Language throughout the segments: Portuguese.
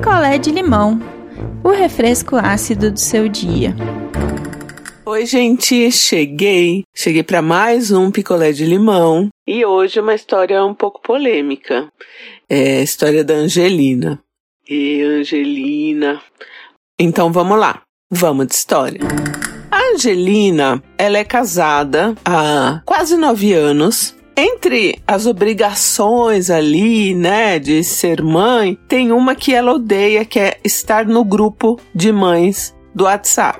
picolé de limão, o refresco ácido do seu dia. Oi, gente, cheguei. Cheguei para mais um picolé de limão e hoje uma história um pouco polêmica. É a história da Angelina. E Angelina. Então vamos lá. Vamos de história. A Angelina, ela é casada há quase nove anos entre as obrigações ali, né, de ser mãe, tem uma que ela odeia, que é estar no grupo de mães do WhatsApp.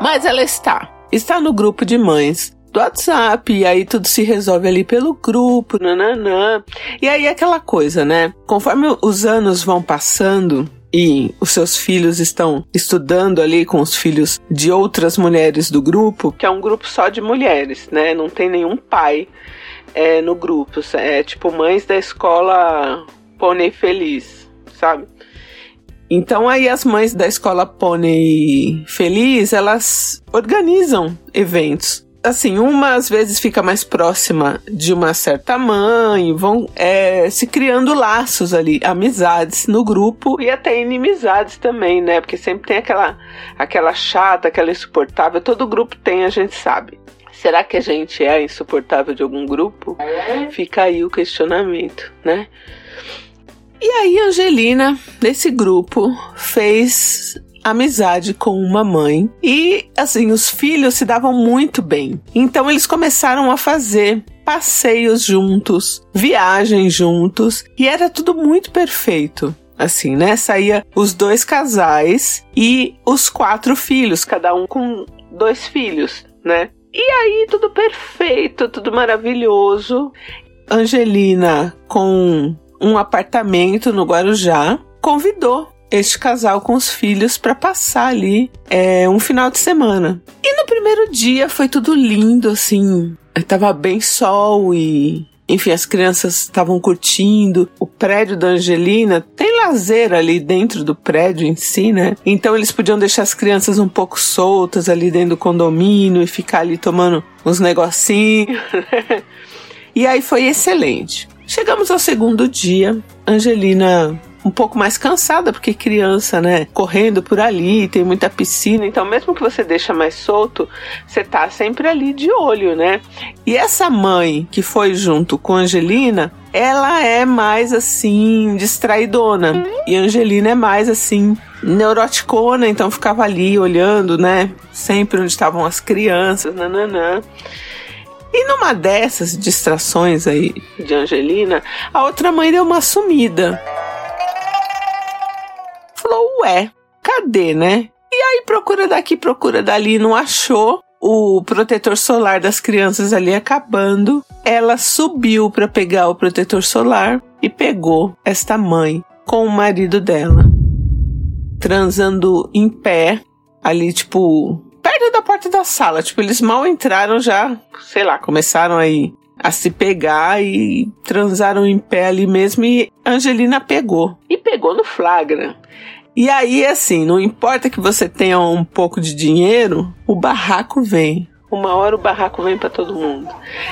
Mas ela está. Está no grupo de mães do WhatsApp, e aí tudo se resolve ali pelo grupo, nananã. E aí aquela coisa, né? Conforme os anos vão passando, e os seus filhos estão estudando ali com os filhos de outras mulheres do grupo, que é um grupo só de mulheres, né? Não tem nenhum pai é, no grupo. É tipo mães da escola Pônei Feliz, sabe? Então aí as mães da escola Pônei Feliz, elas organizam eventos. Assim, uma às vezes fica mais próxima de uma certa mãe, vão é, se criando laços ali, amizades no grupo e até inimizades também, né? Porque sempre tem aquela, aquela chata, aquela insuportável, todo grupo tem, a gente sabe. Será que a gente é insuportável de algum grupo? Fica aí o questionamento, né? E aí, Angelina, nesse grupo, fez amizade com uma mãe e, assim, os filhos se davam muito bem. Então, eles começaram a fazer passeios juntos, viagens juntos e era tudo muito perfeito assim, né? Saía os dois casais e os quatro filhos, cada um com dois filhos, né? E aí, tudo perfeito, tudo maravilhoso. Angelina, com um apartamento no Guarujá, convidou este casal com os filhos para passar ali é, um final de semana. E no primeiro dia foi tudo lindo, assim. Tava bem sol e enfim, as crianças estavam curtindo. O prédio da Angelina tem lazer ali dentro do prédio em si, né? Então eles podiam deixar as crianças um pouco soltas ali dentro do condomínio e ficar ali tomando uns negocinhos. e aí foi excelente. Chegamos ao segundo dia. Angelina um pouco mais cansada, porque criança, né, correndo por ali, tem muita piscina, então mesmo que você deixa mais solto, você tá sempre ali de olho, né? E essa mãe que foi junto com Angelina, ela é mais assim, distraidona. E Angelina é mais assim, neuroticona, então ficava ali olhando, né? Sempre onde estavam as crianças, nananã. E numa dessas distrações aí de Angelina, a outra mãe deu uma sumida Ué, cadê, né? E aí procura daqui, procura dali, não achou. O protetor solar das crianças ali acabando. Ela subiu para pegar o protetor solar e pegou esta mãe com o marido dela, transando em pé, ali, tipo, perto da porta da sala. Tipo, eles mal entraram já, sei lá, começaram aí a se pegar e transaram em pé ali mesmo e Angelina pegou. E pegou no flagra. E aí, assim, não importa que você tenha um pouco de dinheiro, o barraco vem. Uma hora o barraco vem para todo mundo.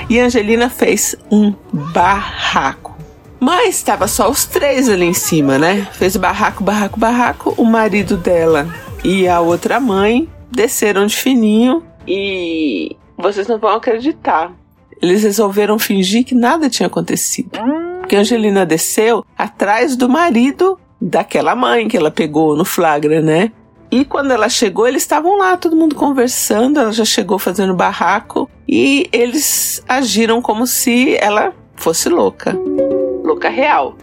E a Angelina fez um barraco. Mas estava só os três ali em cima, né? Fez barraco, barraco, barraco. O marido dela e a outra mãe desceram de fininho e vocês não vão acreditar. Eles resolveram fingir que nada tinha acontecido. Porque a Angelina desceu atrás do marido daquela mãe que ela pegou no flagra, né? E quando ela chegou, eles estavam lá, todo mundo conversando. Ela já chegou fazendo barraco e eles agiram como se ela fosse louca, louca real.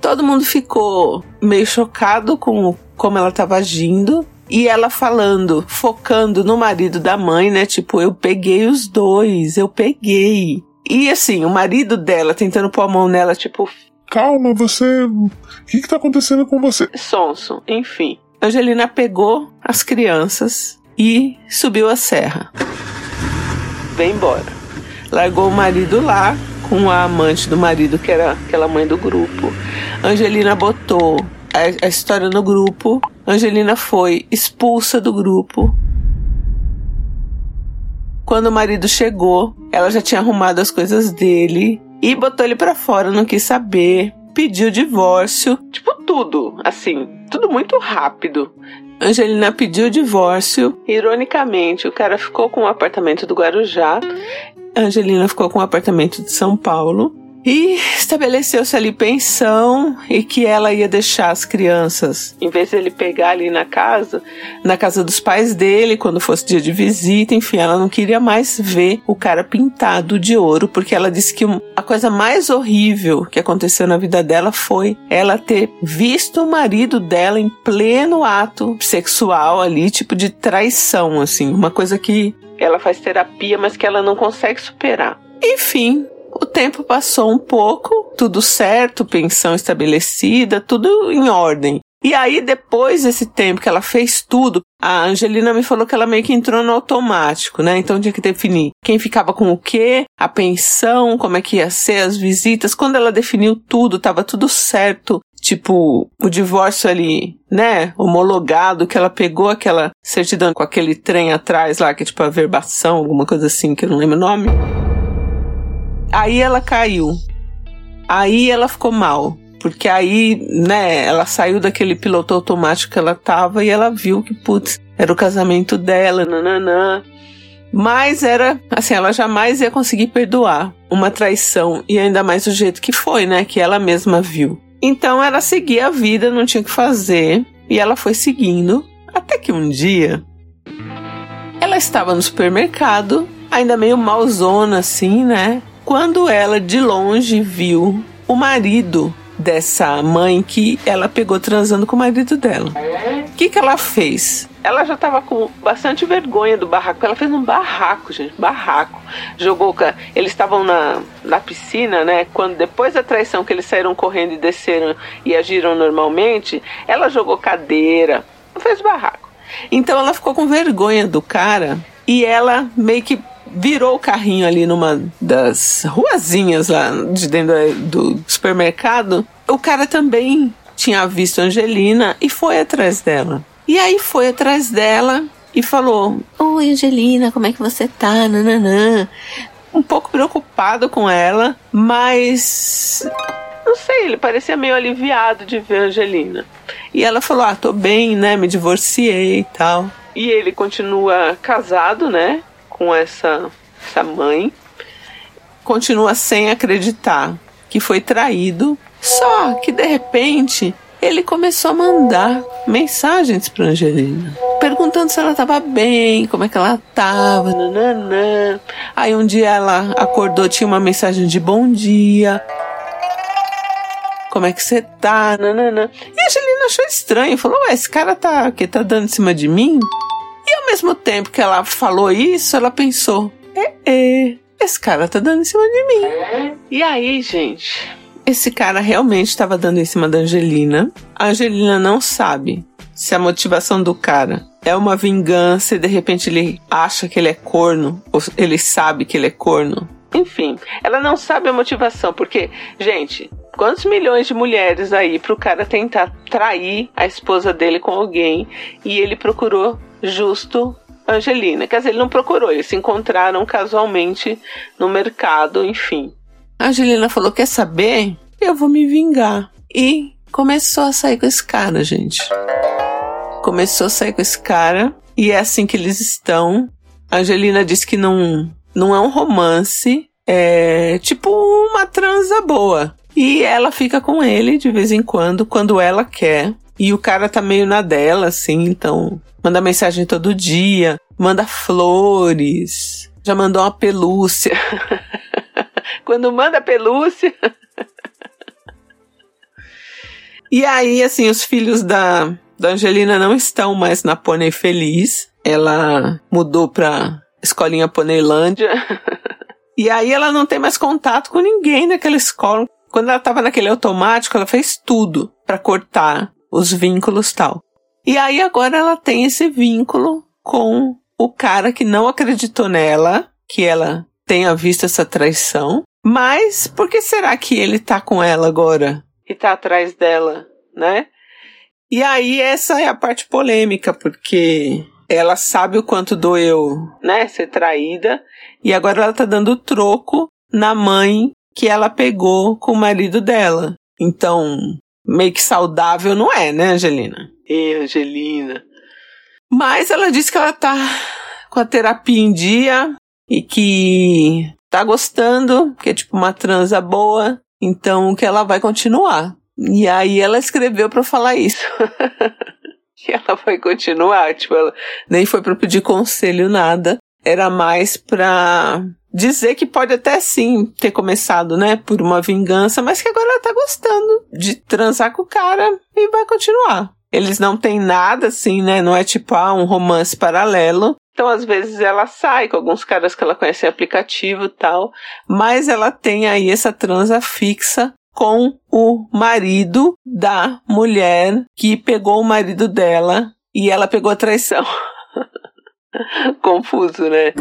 Todo mundo ficou meio chocado com como ela estava agindo e ela falando, focando no marido da mãe, né? Tipo, eu peguei os dois, eu peguei. E assim, o marido dela tentando pôr a mão nela, tipo, calma, você. O que, que tá acontecendo com você? Sonso, enfim. Angelina pegou as crianças e subiu a serra. Vem embora. Largou o marido lá com a amante do marido, que era aquela mãe do grupo. Angelina botou a, a história no grupo. Angelina foi expulsa do grupo. Quando o marido chegou, ela já tinha arrumado as coisas dele e botou ele para fora, não quis saber, pediu divórcio, tipo tudo, assim, tudo muito rápido. Angelina pediu o divórcio. Ironicamente, o cara ficou com o apartamento do Guarujá. Angelina ficou com o apartamento de São Paulo. E estabeleceu-se ali pensão e que ela ia deixar as crianças, em vez de ele pegar ali na casa, na casa dos pais dele, quando fosse dia de visita, enfim, ela não queria mais ver o cara pintado de ouro, porque ela disse que a coisa mais horrível que aconteceu na vida dela foi ela ter visto o marido dela em pleno ato sexual ali, tipo de traição, assim, uma coisa que ela faz terapia, mas que ela não consegue superar. Enfim, tempo passou um pouco, tudo certo, pensão estabelecida, tudo em ordem. E aí, depois desse tempo que ela fez tudo, a Angelina me falou que ela meio que entrou no automático, né? Então tinha que definir quem ficava com o quê, a pensão, como é que ia ser, as visitas. Quando ela definiu tudo, tava tudo certo. Tipo, o divórcio ali, né? Homologado, que ela pegou aquela certidão com aquele trem atrás lá, que é tipo a verbação, alguma coisa assim, que eu não lembro o nome. Aí ela caiu. Aí ela ficou mal. Porque aí, né, ela saiu daquele piloto automático que ela tava e ela viu que, putz, era o casamento dela, nananã. Mas era, assim, ela jamais ia conseguir perdoar uma traição. E ainda mais do jeito que foi, né, que ela mesma viu. Então ela seguia a vida, não tinha o que fazer. E ela foi seguindo. Até que um dia, ela estava no supermercado, ainda meio malzona assim, né? Quando ela de longe viu o marido dessa mãe que ela pegou transando com o marido dela. O que, que ela fez? Ela já estava com bastante vergonha do barraco. Ela fez um barraco, gente, barraco. Jogou. Eles estavam na, na piscina, né? Quando depois da traição que eles saíram correndo e desceram e agiram normalmente, ela jogou cadeira, fez barraco. Então ela ficou com vergonha do cara e ela meio que virou o carrinho ali numa das ruazinhas lá de dentro do supermercado. O cara também tinha visto Angelina e foi atrás dela. E aí foi atrás dela e falou: Oi, Angelina, como é que você tá? Nananã. Um pouco preocupado com ela, mas. Não sei, ele parecia meio aliviado de ver Angelina. E ela falou: Ah, tô bem, né? Me divorciei e tal. E ele continua casado, né? Com essa, essa mãe, continua sem acreditar que foi traído. Só que de repente ele começou a mandar mensagens para Angelina, perguntando se ela estava bem, como é que ela estava, nananã. Aí um dia ela acordou, tinha uma mensagem de bom dia. Como é que você tá? Nananã. E a Angelina achou estranho, falou: Ué, esse cara tá, que tá dando em cima de mim? Mesmo tempo que ela falou isso, ela pensou: é, é, esse cara tá dando em cima de mim. E aí, gente, esse cara realmente estava dando em cima da Angelina. A Angelina não sabe se a motivação do cara é uma vingança e de repente ele acha que ele é corno, ou ele sabe que ele é corno. Enfim, ela não sabe a motivação, porque, gente, quantos milhões de mulheres aí pro cara tentar trair a esposa dele com alguém e ele procurou justo Angelina. Quer dizer, ele não procurou, eles se encontraram casualmente no mercado, enfim. A Angelina falou: Quer saber? Eu vou me vingar. E começou a sair com esse cara, gente. Começou a sair com esse cara e é assim que eles estão. A Angelina disse que não, não é um romance, é tipo uma transa boa. E ela fica com ele de vez em quando, quando ela quer. E o cara tá meio na dela, assim, então manda mensagem todo dia, manda flores, já mandou uma pelúcia. Quando manda pelúcia. e aí, assim, os filhos da, da Angelina não estão mais na Pônei Feliz. Ela mudou pra Escolinha Poneilândia. e aí ela não tem mais contato com ninguém naquela escola. Quando ela estava naquele automático, ela fez tudo para cortar os vínculos tal. E aí agora ela tem esse vínculo com o cara que não acreditou nela, que ela tenha visto essa traição. Mas por que será que ele tá com ela agora? E tá atrás dela, né? E aí essa é a parte polêmica, porque ela sabe o quanto doeu, né, ser traída, e agora ela tá dando troco na mãe que ela pegou com o marido dela. Então, meio que saudável não é, né, Angelina? E Angelina. Mas ela disse que ela tá com a terapia em dia e que tá gostando, que é tipo uma transa boa, então que ela vai continuar. E aí ela escreveu para falar isso. e ela vai continuar, tipo, ela nem foi para pedir conselho nada, era mais pra dizer que pode até sim ter começado, né, por uma vingança, mas que agora ela tá gostando de transar com o cara e vai continuar. Eles não têm nada assim, né? Não é tipo ah, um romance paralelo. Então, às vezes, ela sai com alguns caras que ela conhece em aplicativo e tal, mas ela tem aí essa transa fixa com o marido da mulher que pegou o marido dela e ela pegou a traição. Confuso, né?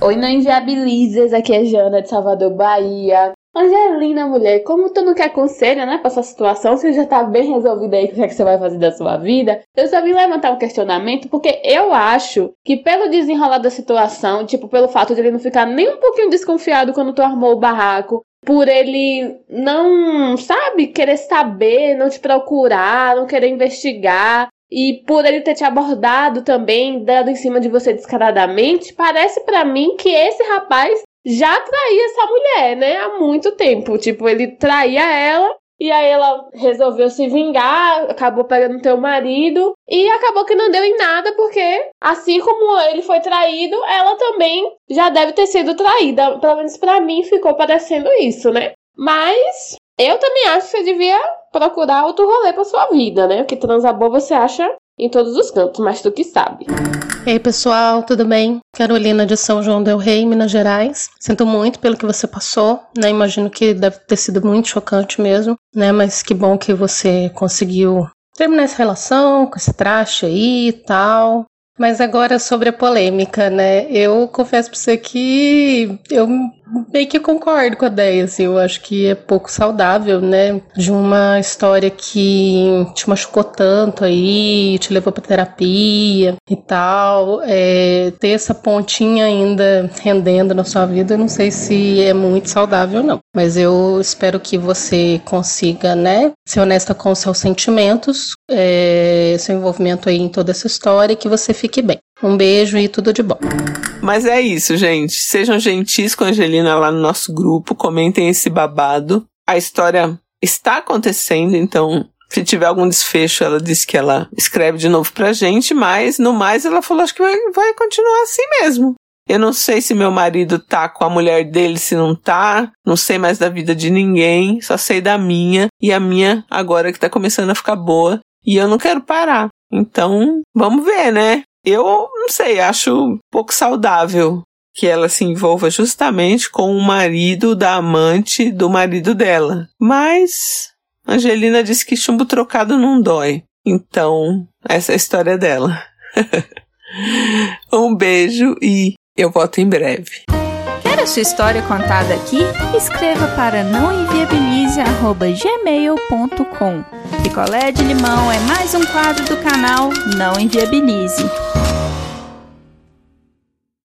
Oi, não inviabilizes, aqui é Jana de Salvador, Bahia. Angelina, mulher, como tu não quer conselho, né, pra essa situação, você já tá bem resolvida aí o que, é que você vai fazer da sua vida, eu só vim levantar um questionamento porque eu acho que pelo desenrolar da situação, tipo, pelo fato de ele não ficar nem um pouquinho desconfiado quando tu armou o barraco, por ele não, sabe, querer saber, não te procurar, não querer investigar, e por ele ter te abordado também, dado em cima de você descaradamente, parece para mim que esse rapaz já traía essa mulher, né? Há muito tempo. Tipo, ele traía ela e aí ela resolveu se vingar, acabou pegando teu marido e acabou que não deu em nada porque assim como ele foi traído, ela também já deve ter sido traída. Pelo menos para mim ficou parecendo isso, né? Mas eu também acho que você devia procurar outro rolê pra sua vida, né? Porque transar boa você acha em todos os cantos, mas tu que sabe. E aí, pessoal, tudo bem? Carolina de São João del Rei, Minas Gerais. Sinto muito pelo que você passou, né? Imagino que deve ter sido muito chocante mesmo, né? Mas que bom que você conseguiu terminar essa relação com esse traste aí e tal. Mas agora sobre a polêmica, né? Eu confesso pra você que eu meio que concordo com a ideia, assim, eu acho que é pouco saudável, né? De uma história que te machucou tanto aí, te levou pra terapia e tal, é, ter essa pontinha ainda rendendo na sua vida, eu não sei se é muito saudável, não. Mas eu espero que você consiga, né, ser honesta com seus sentimentos, é, seu envolvimento aí em toda essa história que você fique bem. Um beijo e tudo de bom. Mas é isso, gente. Sejam gentis com a Angelina lá no nosso grupo, comentem esse babado. A história está acontecendo, então se tiver algum desfecho, ela disse que ela escreve de novo pra gente, mas no mais ela falou acho que vai, vai continuar assim mesmo. Eu não sei se meu marido tá com a mulher dele, se não tá. Não sei mais da vida de ninguém, só sei da minha. E a minha agora que tá começando a ficar boa. E eu não quero parar. Então, vamos ver, né? Eu não sei, acho pouco saudável que ela se envolva justamente com o marido da amante do marido dela. Mas Angelina disse que chumbo trocado não dói. Então, essa é a história dela. um beijo e eu volto em breve. Quer a sua história contada aqui? Escreva para nãoenviabilize.gmail.com Picolé de limão é mais um quadro do canal Não Enviabilize.